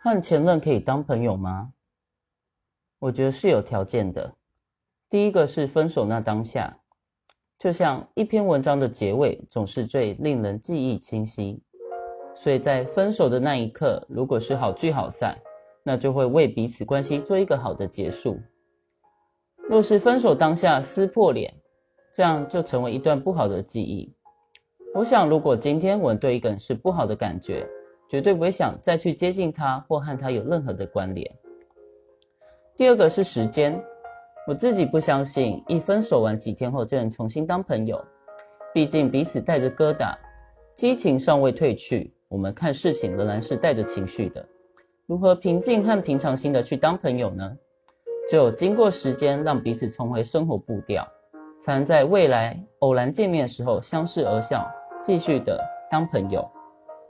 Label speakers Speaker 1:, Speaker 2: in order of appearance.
Speaker 1: 和前任可以当朋友吗？我觉得是有条件的。第一个是分手那当下，就像一篇文章的结尾总是最令人记忆清晰，所以在分手的那一刻，如果是好聚好散，那就会为彼此关系做一个好的结束。若是分手当下撕破脸，这样就成为一段不好的记忆。我想，如果今天我对一个人是不好的感觉，绝对不会想再去接近他或和他有任何的关联。第二个是时间，我自己不相信一分手完几天后就能重新当朋友，毕竟彼此带着疙瘩，激情尚未褪去，我们看事情仍然是带着情绪的。如何平静和平常心的去当朋友呢？只有经过时间让彼此重回生活步调，才能在未来偶然见面的时候相视而笑，继续的当朋友。